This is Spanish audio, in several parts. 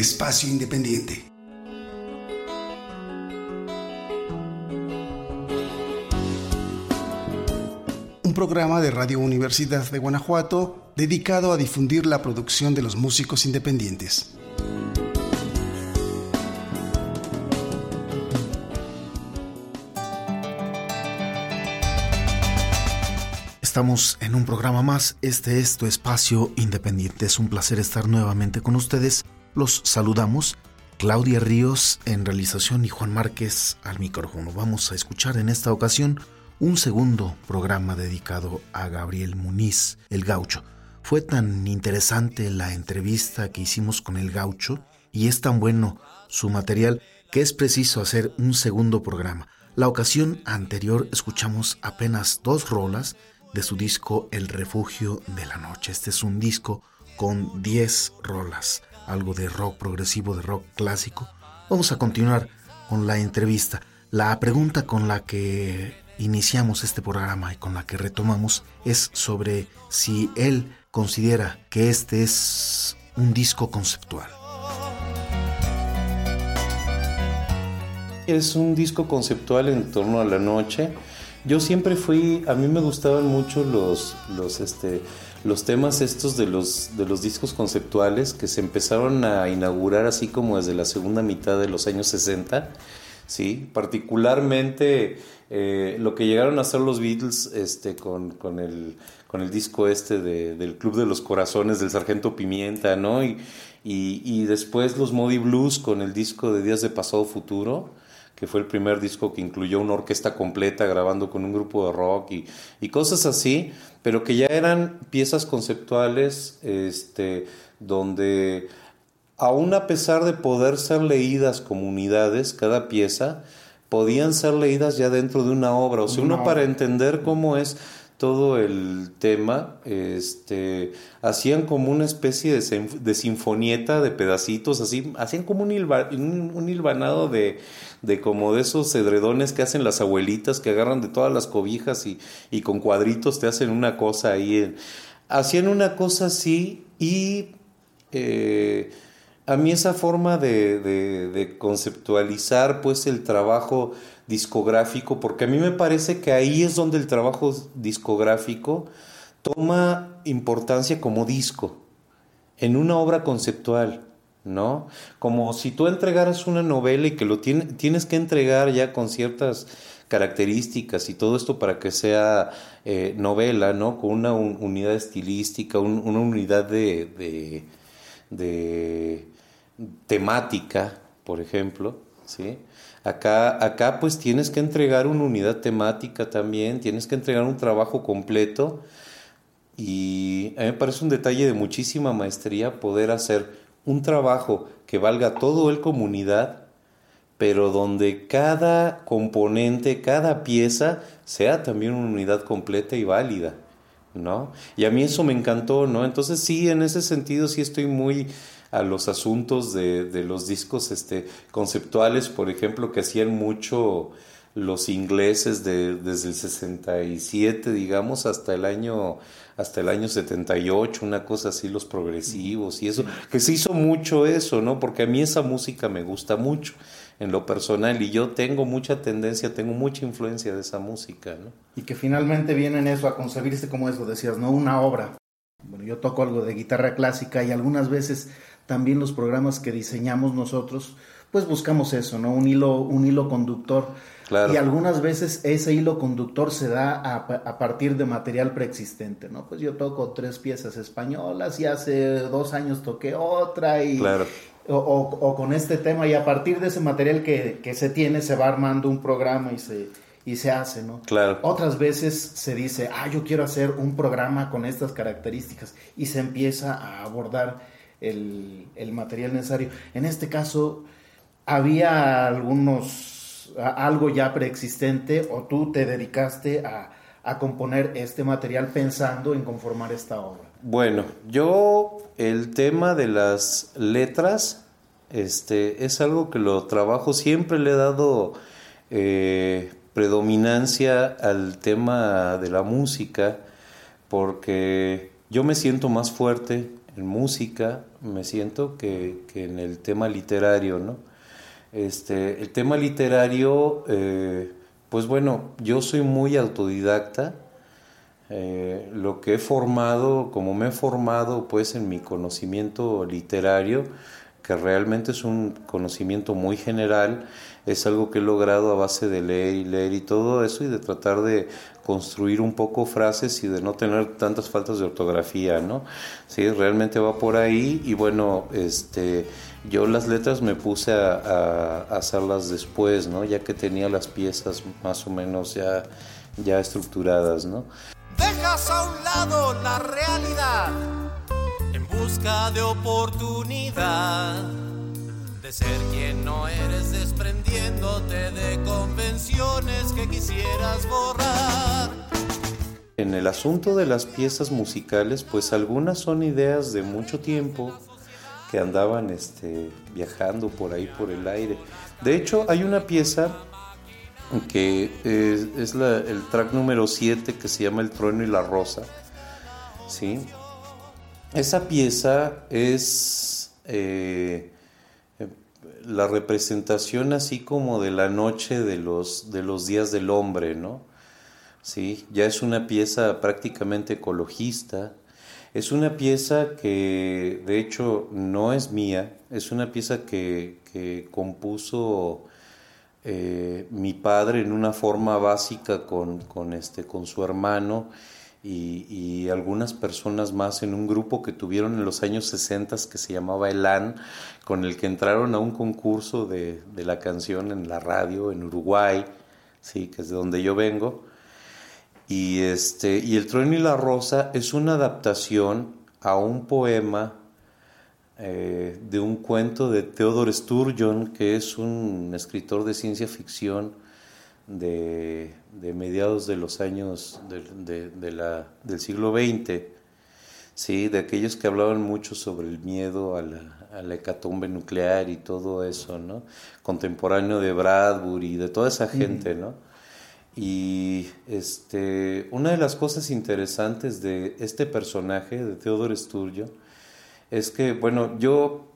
espacio independiente. Un programa de Radio Universidad de Guanajuato dedicado a difundir la producción de los músicos independientes. Estamos en un programa más. Este es tu espacio independiente. Es un placer estar nuevamente con ustedes. Los saludamos. Claudia Ríos en realización y Juan Márquez al micrófono. Vamos a escuchar en esta ocasión un segundo programa dedicado a Gabriel Muniz, el gaucho. Fue tan interesante la entrevista que hicimos con el gaucho y es tan bueno su material que es preciso hacer un segundo programa. La ocasión anterior escuchamos apenas dos rolas de su disco El Refugio de la Noche. Este es un disco con 10 rolas, algo de rock progresivo, de rock clásico. Vamos a continuar con la entrevista. La pregunta con la que iniciamos este programa y con la que retomamos es sobre si él considera que este es un disco conceptual. Es un disco conceptual en torno a la noche yo siempre fui, a mí me gustaban mucho los, los, este, los temas estos de los, de los discos conceptuales que se empezaron a inaugurar así como desde la segunda mitad de los años 60, ¿sí? Particularmente eh, lo que llegaron a hacer los Beatles este, con, con, el, con el disco este de, del Club de los Corazones del Sargento Pimienta, ¿no? Y, y, después los Modi Blues con el disco de Días de Pasado Futuro que fue el primer disco que incluyó una orquesta completa grabando con un grupo de rock y, y cosas así, pero que ya eran piezas conceptuales este, donde aún a pesar de poder ser leídas como unidades, cada pieza, podían ser leídas ya dentro de una obra. O sea, uno para entender cómo es todo el tema, este, hacían como una especie de, de sinfonieta de pedacitos, así, hacían como un, hilvanado de, de, como de esos edredones que hacen las abuelitas, que agarran de todas las cobijas y, y con cuadritos te hacen una cosa ahí. Hacían una cosa así y eh, a mí esa forma de, de, conceptualizar pues el trabajo discográfico, porque a mí me parece que ahí es donde el trabajo discográfico toma importancia como disco, en una obra conceptual, ¿no? Como si tú entregaras una novela y que lo tienes que entregar ya con ciertas características y todo esto para que sea eh, novela, ¿no? Con una unidad estilística, una unidad de, de temática, por ejemplo, ¿sí? Acá, acá pues tienes que entregar una unidad temática también, tienes que entregar un trabajo completo y a mí me parece un detalle de muchísima maestría poder hacer un trabajo que valga todo el comunidad, pero donde cada componente, cada pieza sea también una unidad completa y válida, ¿no? Y a mí eso me encantó, ¿no? Entonces sí, en ese sentido sí estoy muy a los asuntos de, de los discos este, conceptuales, por ejemplo, que hacían mucho los ingleses de, desde el 67, digamos, hasta el año hasta el año 78, una cosa así, los progresivos y eso, que se hizo mucho eso, ¿no? Porque a mí esa música me gusta mucho en lo personal y yo tengo mucha tendencia, tengo mucha influencia de esa música, ¿no? Y que finalmente vienen eso a concebirse como eso, decías, ¿no? Una obra. Bueno, yo toco algo de guitarra clásica y algunas veces también los programas que diseñamos nosotros, pues buscamos eso, ¿no? Un hilo, un hilo conductor. Y algunas veces ese hilo conductor se da a, partir de material preexistente, ¿no? Pues yo toco tres piezas españolas y hace dos años toqué otra y... O, con este tema y a partir de ese material que, que, se tiene se va armando un programa y se, y se hace, ¿no? Claro. Otras veces se dice, ah, yo quiero hacer un programa con estas características y se empieza a abordar el, el material necesario. En este caso, había algunos, algo ya preexistente o tú te dedicaste a, a componer este material pensando en conformar esta obra. Bueno, yo el tema de las letras este, es algo que lo trabajo, siempre le he dado eh, predominancia al tema de la música porque yo me siento más fuerte en música, me siento que, en el tema literario, ¿no? Este, el tema literario, eh, pues bueno, yo soy muy autodidacta, eh, lo que he formado, como me he formado pues en mi conocimiento literario, que realmente es un conocimiento muy general, es algo que he logrado a base de leer y leer y todo eso y de tratar de construir un poco frases y de no tener tantas faltas de ortografía, ¿no? Sí, realmente va por ahí y bueno, este, yo las letras me puse a, hacerlas después, ¿no? Ya que tenía las piezas más o menos ya, ya estructuradas, ¿no? Dejas a un lado la realidad en busca de oportunidad ser quien no eres, desprendiéndote de convenciones que quisieras borrar. En el asunto de las piezas musicales, pues algunas son ideas de mucho tiempo que andaban este, viajando por ahí por el aire. De hecho, hay una pieza que es, el track número 7 que se llama El trueno y la rosa. ¿sí? Esa pieza es eh, la representación así como de la noche de los, de los días del hombre, ¿no? ¿Sí? Ya es una pieza prácticamente ecologista. Es una pieza que de hecho no es mía, es una pieza que, que compuso eh, mi padre en una forma básica con, con, este, con su hermano y, algunas personas más en un grupo que tuvieron en los años 60 que se llamaba ELAN, con el que entraron a un concurso de, de la canción en la radio en Uruguay, sí, que es de donde yo vengo. Y, este, y El trueno y la rosa es una adaptación a un poema eh, de un cuento de Theodore Sturgeon, que es un escritor de ciencia ficción de, mediados de los años de, la, del siglo XX, ¿sí? de aquellos que hablaban mucho sobre el miedo a la, hecatombe nuclear y todo eso, ¿no? contemporáneo de Bradbury y de toda esa gente, ¿no? Y este, una de las cosas interesantes de este personaje, de Theodore Sturgeon, es que, bueno, yo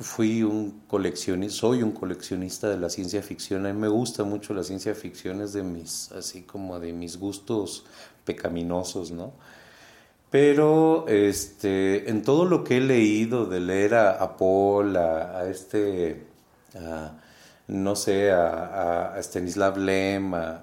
fui un coleccionista, soy un coleccionista de la ciencia ficción. A mí me gusta mucho la ciencia ficción, es de mis, así como de mis gustos pecaminosos, ¿no? Pero este, en todo lo que he leído, de leer a, Paul, a, este, no sé, a, a Stanislav Lem, a,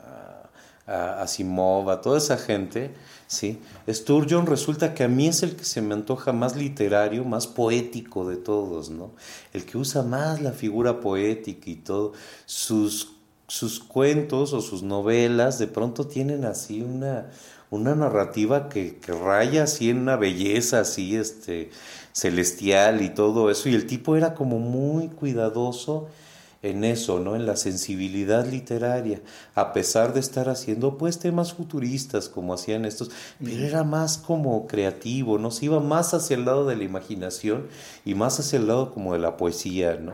a Asimov, a toda esa gente, ¿sí? Sturgeon resulta que a mí es el que se me antoja más literario, más poético de todos, ¿no? El que usa más la figura poética y todo. Sus, sus cuentos o sus novelas de pronto tienen así una, una narrativa que, que, raya así en una belleza así este, celestial y todo eso. Y el tipo era como muy cuidadoso en eso, ¿no? En la sensibilidad literaria, a pesar de estar haciendo pues temas futuristas como hacían estos, pero era más como creativo, ¿no? Se iba más hacia el lado de la imaginación y más hacia el lado como de la poesía, ¿no?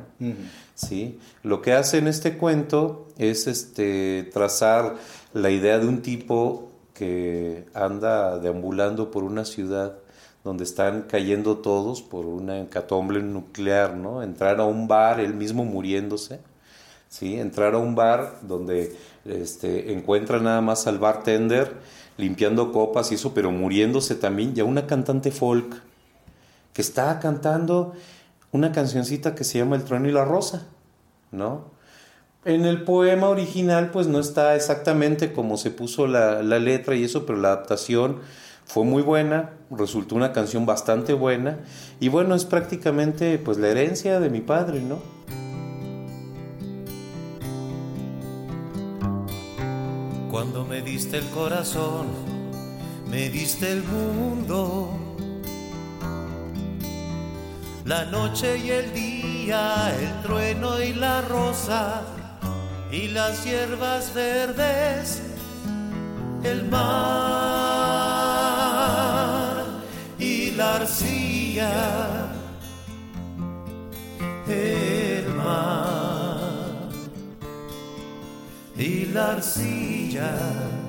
Sí. Lo que hace en este cuento es este trazar la idea de un tipo que anda deambulando por una ciudad donde están cayendo todos por una encatomble nuclear, ¿no? Entrar a un bar, él mismo muriéndose, ¿sí? Entrar a un bar donde este, encuentra nada más al bartender limpiando copas y eso, pero muriéndose también, ya una cantante folk que está cantando una cancioncita que se llama El trueno y la rosa, ¿no? En el poema original pues no está exactamente como se puso la, la letra y eso, pero la adaptación fue muy buena, resultó una canción bastante buena y bueno, es prácticamente pues la herencia de mi padre, ¿no? Cuando me diste el corazón, me diste el mundo. La noche y el día, el trueno y la rosa, y las hierbas verdes, el mar arcilla, el mar y la arcilla.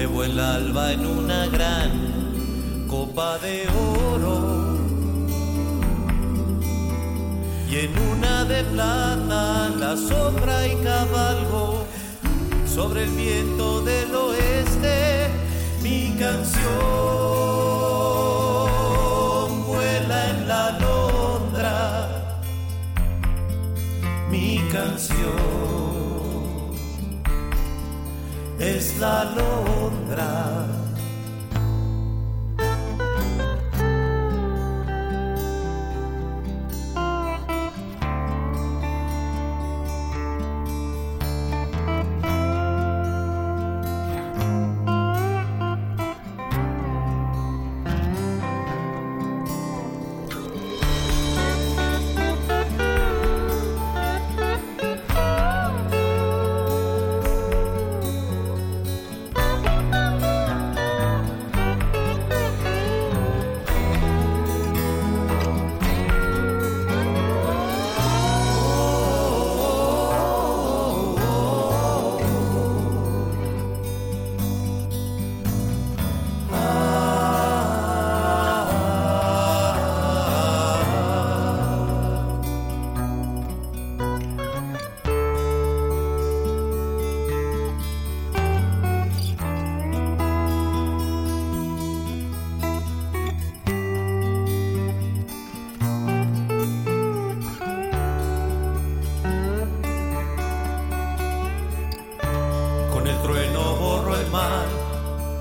Bebo el alba en una gran copa de oro. Y en una de plata la sombra y cabalgo sobre el viento del oeste mi canción la alondra.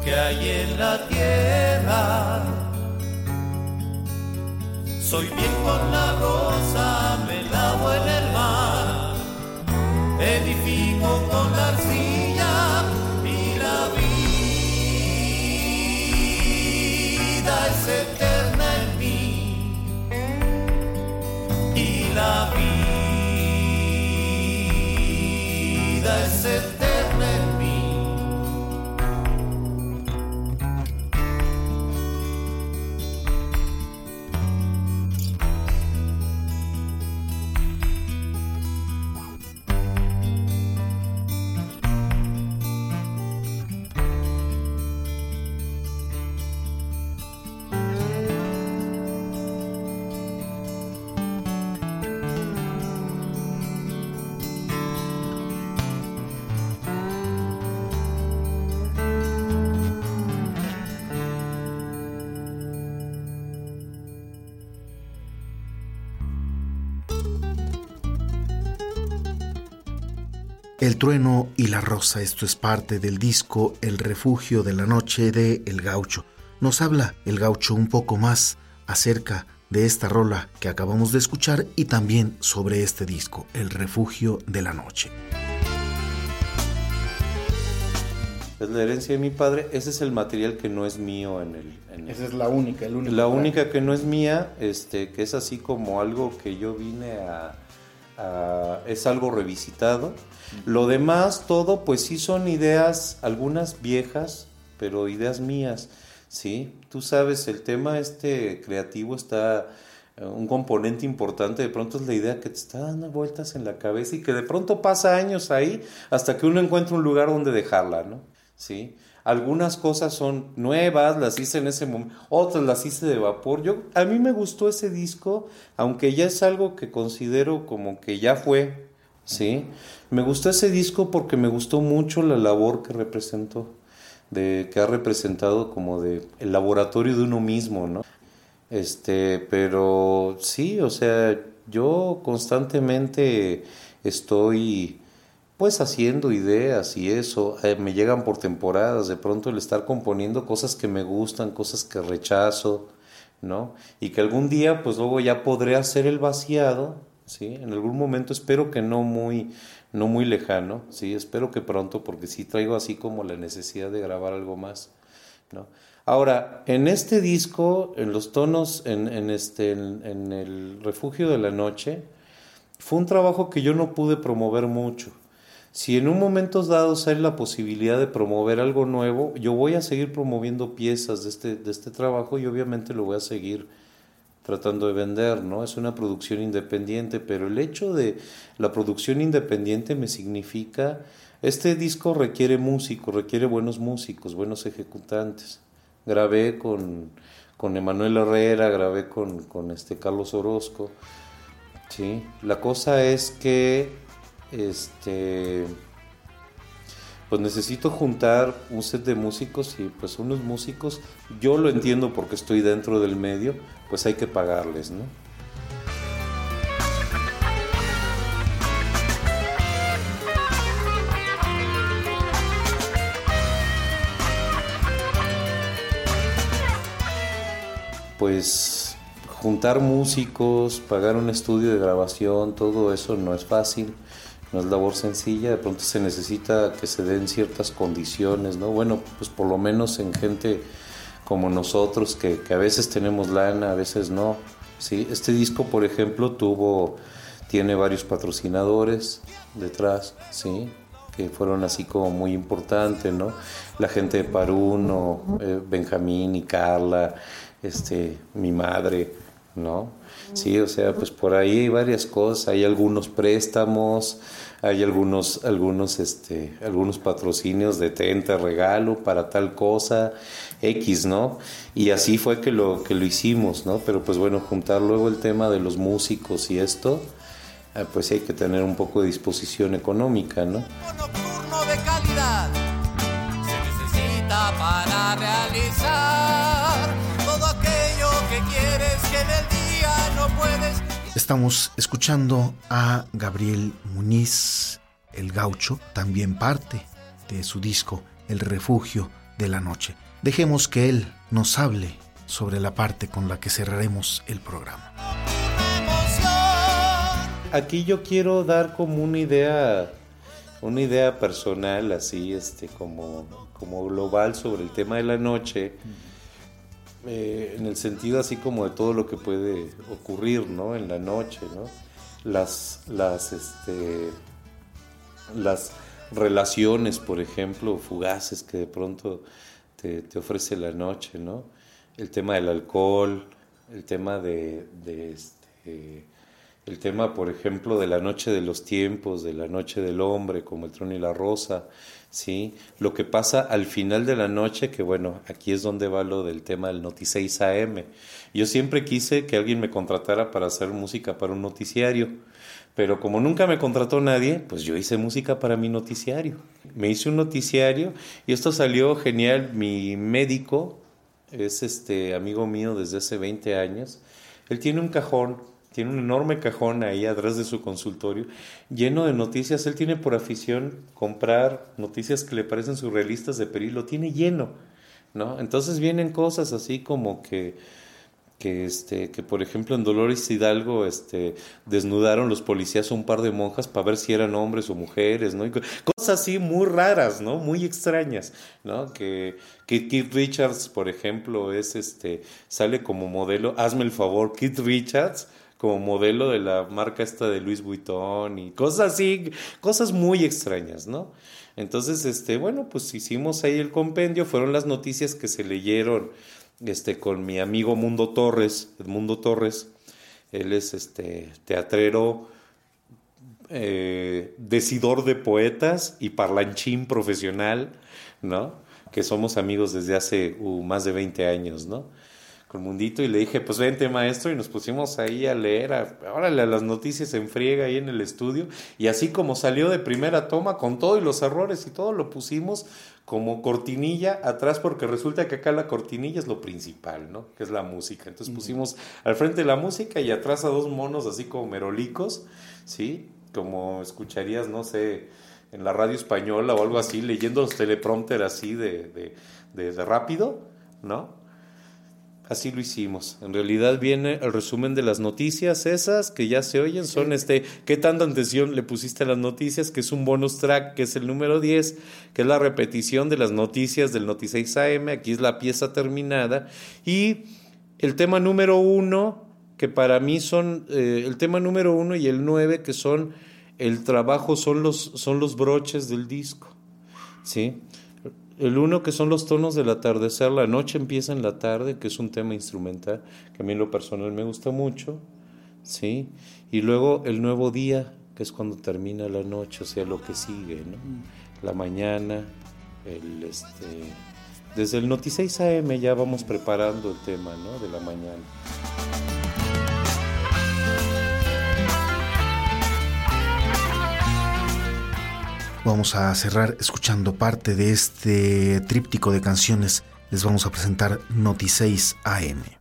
Que hay en la tierra. Soy bien con la rosa, me lavo en el mar. Edifico con la arcilla y la vida es eterna El trueno y la rosa, esto es parte del disco El refugio de la noche de El Gaucho. Nos habla el Gaucho un poco más acerca de esta rola que acabamos de escuchar y también sobre este disco, El refugio de la noche. Es la herencia de mi padre. Ese es el material que no es mío en el. en el- Esa es la única, el único. La única que no es mía, este, que es así como algo que yo vine a, a- es algo revisitado. Lo demás, todo, pues sí son ideas, algunas viejas, pero ideas mías, ¿sí? Tú sabes, el tema este creativo está, eh, un componente importante, de pronto es la idea que te está dando vueltas en la cabeza y que de pronto pasa años ahí hasta que uno encuentra un lugar donde dejarla, ¿no? ¿Sí? Algunas cosas son nuevas, las hice en ese momento, otras las hice de vapor. Yo, a mí me gustó ese disco, aunque ya es algo que considero como que ya fue, ¿sí? Me gustó ese disco porque me gustó mucho la labor que representó, de, que ha representado como de el laboratorio de uno mismo, ¿no? Este, pero sí, o sea, Yo constantemente estoy pues haciendo ideas y eso, eh, me llegan por temporadas, de pronto el estar componiendo cosas que me gustan, cosas que rechazo, ¿no? Y que algún día pues luego ya podré hacer el vaciado, ¿sí? En algún momento espero que no muy, no muy lejano, ¿sí? Espero que pronto porque sí traigo así como la necesidad de grabar algo más, ¿no? Ahora, en este disco, en los tonos, en, en este, en el refugio de la noche, fue un trabajo que yo no pude promover mucho si en un momento dado sale la posibilidad de promover algo nuevo, yo voy a seguir promoviendo piezas de este, de este trabajo y obviamente lo voy a seguir tratando de vender, ¿no? Es una producción independiente, pero el hecho de la producción independiente me significa, este disco requiere músicos, requiere buenos músicos, buenos ejecutantes. Grabé con, con Emanuel Herrera, grabé con, con este Carlos Orozco, ¿sí? La cosa es que este pues necesito juntar un set de músicos y pues unos músicos, yo lo entiendo porque estoy dentro del medio, pues hay que pagarles, ¿no? Pues juntar músicos, pagar un estudio de grabación, todo eso no es fácil no es labor sencilla, de pronto se necesita que se den ciertas condiciones, ¿no? Bueno, pues por lo menos en gente como nosotros, que, a veces tenemos lana, a veces no. ¿sí? Este disco, por ejemplo, tuvo, tiene varios patrocinadores detrás, ¿sí? que fueron así como muy importantes, ¿no? La gente de Paruno, eh, Benjamín y Carla, este, mi madre, ¿no? Sí, o sea, pues por ahí hay varias cosas, hay algunos préstamos, hay algunos, algunos, este, algunos patrocinios de tenta, regalo para tal cosa, X, ¿no? Y así fue que lo, que lo hicimos, ¿no? Pero pues bueno, juntar luego el tema de los músicos y esto, eh, pues hay que tener un poco de disposición económica, ¿no? Nocturno de calidad se necesita para realizar Estamos escuchando a Gabriel Muñiz, el gaucho, también parte de su disco El refugio de la noche. Dejemos que él nos hable sobre la parte con la que cerraremos el programa. Aquí yo quiero dar como una idea, una idea personal, así, este, como, como global sobre el tema de la noche. Eh, en el sentido así como de todo lo que puede ocurrir, ¿no? En la noche, ¿no? Las, las, este, las relaciones, por ejemplo, fugaces que de pronto te, ofrece la noche, ¿no? El tema del alcohol, el tema de, de este, el tema, por ejemplo, de la noche de los tiempos, de la noche del hombre, como el trono y la rosa, ¿sí? Lo que pasa al final de la noche, que bueno, aquí es donde va lo del tema del Noti 6 AM. Yo siempre quise que alguien me contratara para hacer música para un noticiario, pero como nunca me contrató nadie, pues yo hice música para mi noticiario. Me hice un noticiario y esto salió genial. Mi médico es este amigo mío desde hace 20 años. Él tiene un cajón tiene un enorme cajón ahí atrás de su consultorio lleno de noticias. Él tiene por afición comprar noticias que le parecen surrealistas de Perú lo tiene lleno, ¿no? Entonces vienen cosas así como que que este que por ejemplo en Dolores Hidalgo este desnudaron los policías a un par de monjas para ver si eran hombres o mujeres no cosas así muy raras no muy extrañas no que que Keith Richards por ejemplo es este sale como modelo hazme el favor Keith Richards como modelo de la marca esta de Luis Vuitton y cosas así, cosas muy extrañas, ¿no? Entonces, este, bueno, pues hicimos ahí el compendio, fueron las noticias que se leyeron este, con mi amigo Mundo Torres, Edmundo Torres, él es este, teatrero, eh, decidor de poetas y parlanchín profesional, ¿no? Que somos amigos desde hace uh, más de 20 años, ¿no? Con Mundito y le dije, pues vente maestro y nos pusimos ahí a leer, a, órale, a las noticias en friega ahí en el estudio y así como salió de primera toma con todo y los errores y todo lo pusimos como cortinilla atrás porque resulta que acá la cortinilla es lo principal, ¿no? Que es la música. Entonces pusimos al frente la música y atrás a dos monos así como merolicos, ¿sí? Como escucharías, no sé, en la radio española o algo así, leyendo los teleprompter así de, de, de rápido, ¿no? Así lo hicimos. En realidad viene el resumen de las noticias esas que ya se oyen. Son este, ¿qué tanta atención le pusiste a las noticias? Que es un bonus track, que es el número 10, que es la repetición de las noticias del Noti 6 AM. Aquí es la pieza terminada. Y el tema número uno, que para mí son eh, el tema número uno y el nueve, que son el trabajo, son los, son los broches del disco. ¿Sí? El uno que son los tonos del atardecer, la noche empieza en la tarde, que es un tema instrumental que a mí en lo personal me gusta mucho, ¿sí? Y luego el nuevo día, que es cuando termina la noche, o sea, lo que sigue, ¿no? La mañana, el este desde el Noti 6 AM ya vamos preparando el tema, ¿no? De la mañana. Vamos a cerrar escuchando parte de este tríptico de canciones. Les vamos a presentar Noti 6 AM.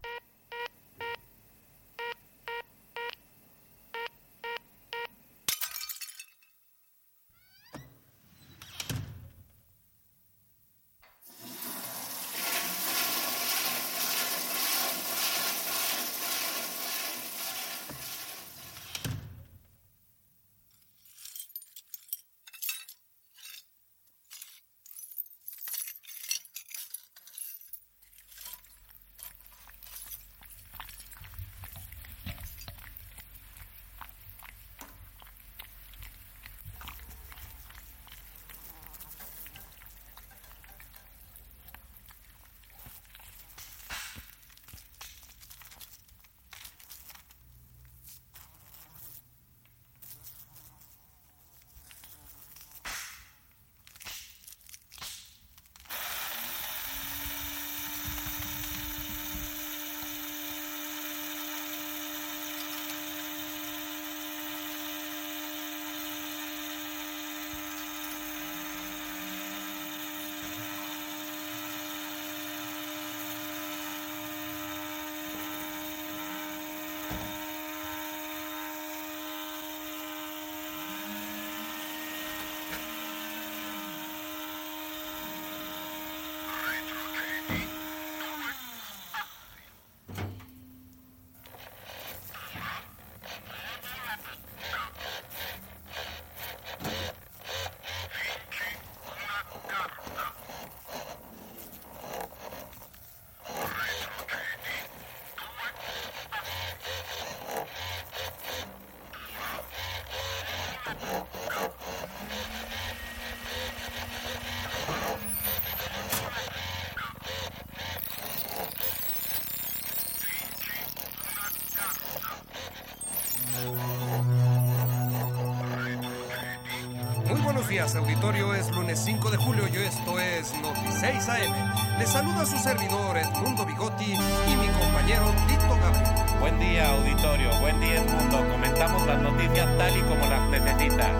Días, auditorio. Es lunes 5 de julio y esto es Noti 6 AM. Les saluda su servidor Edmundo Bigotti y mi compañero Tito Gabriel. Buen día, auditorio. Buen día, Edmundo. Comentamos las noticias tal y como las necesitas.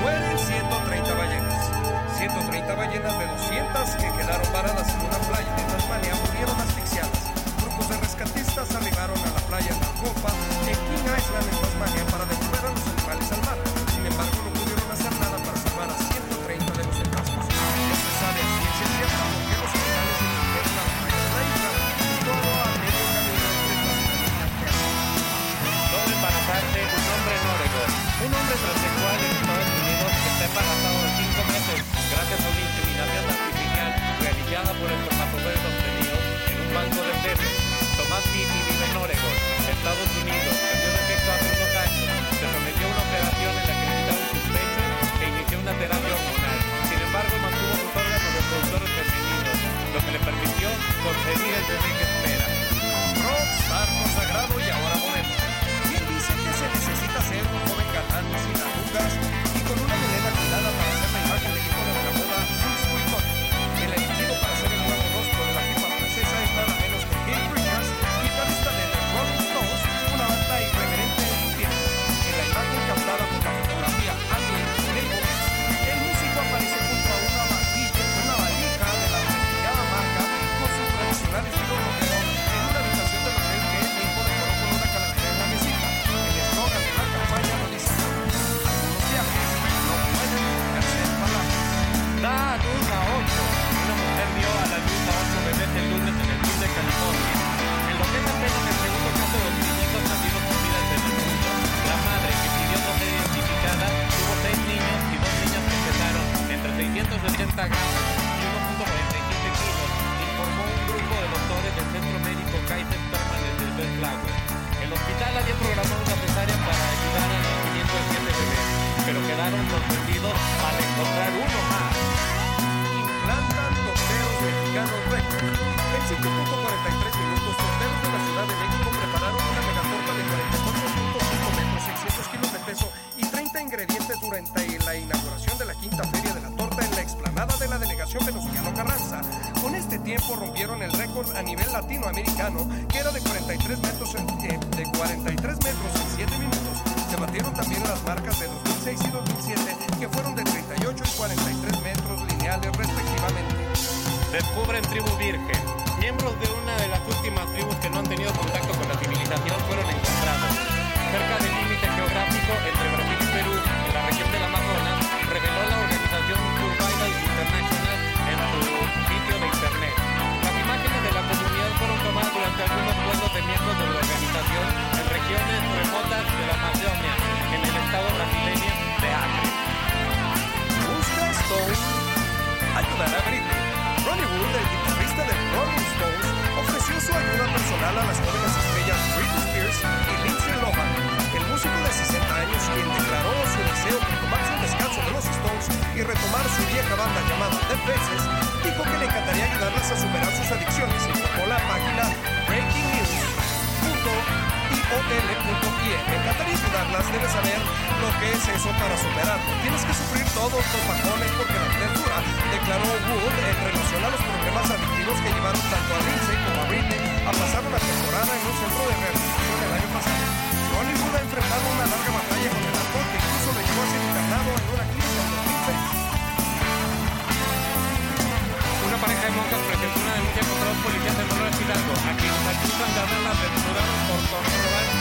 Mueren 130 ballenas. 130 ballenas de 200 que quedaron varadas en una playa de Tasmania murieron asfixiadas. Grupos de rescatistas arribaron a la playa Narcopa en King Island en Tasmania para creada por el Obtenido en un banco de peces. Descubren tribu virgen. Miembros de una de las últimas tribus que no han tenido contacto con la civilización fueron encontrados. Cerca del límite geográfico entre Brasil y Perú, en la región del Amazonas, reveló la organización Survival International en su sitio de internet. Las imágenes de la comunidad fueron tomadas durante algunos vuelos de miembros de la organización en regiones remotas de la Amazonia, en el estado brasileño de Acre. Busca Stone ayudar a Britney. Ronnie el guitarrista de Rolling Stones, ofreció su ayuda personal a las jóvenes estrellas Britney Spears y Lindsay Lohan. El músico de 60 años, quien declaró su deseo por tomarse un descanso de los Stones y retomar su vieja banda llamada The Faces, dijo que le encantaría ayudarlas a superar sus adicciones y formó la página Breaking News. IOL.ie. Me encantaría ayudarlas, debes saber que es eso para superarlo. Tienes que sufrir todos los bajones porque la vida declaró Wood en relación a los problemas adictivos que llevaron tanto a Lindsay como a Britney a pasar una temporada en un centro de rehabilitación el año pasado. Ronnie Wood ha enfrentado una larga batalla con el alcohol que incluso le llevó a ser internado en una clínica en 2006. Una pareja de monjas presentó una denuncia contra los policías de Dolores Hidalgo, a quienes acusan de haberlas desnudado por comprobar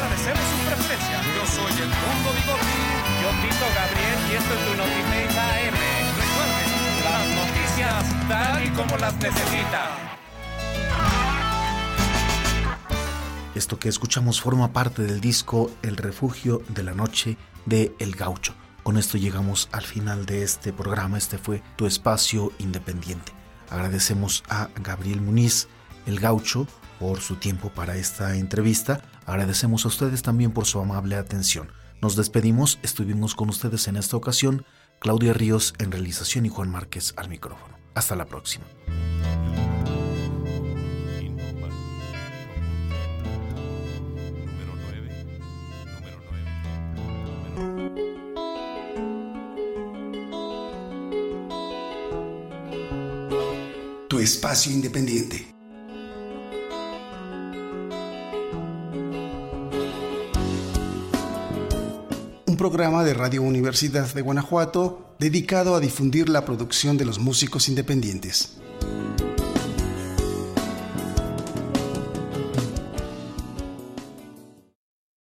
más agradecemos su preferencia. Yo soy el Mundo Bigote. Yo Tito Gabriel y esto es tu Noticias AM. Recuerden, Las noticias tal y como las necesita. Esto que escuchamos forma parte del disco El refugio de la noche de El Gaucho. Con esto llegamos al final de este programa. Este fue tu espacio independiente. Agradecemos a Gabriel Muniz, El Gaucho, por su tiempo para esta entrevista. Agradecemos a ustedes también por su amable atención. Nos despedimos. Estuvimos con ustedes en esta ocasión. Claudia Ríos en realización y Juan Márquez al micrófono. Hasta la próxima. Número 9. Número 9. Tu espacio independiente. Programa de Radio Universidad de Guanajuato dedicado a difundir la producción de los músicos independientes.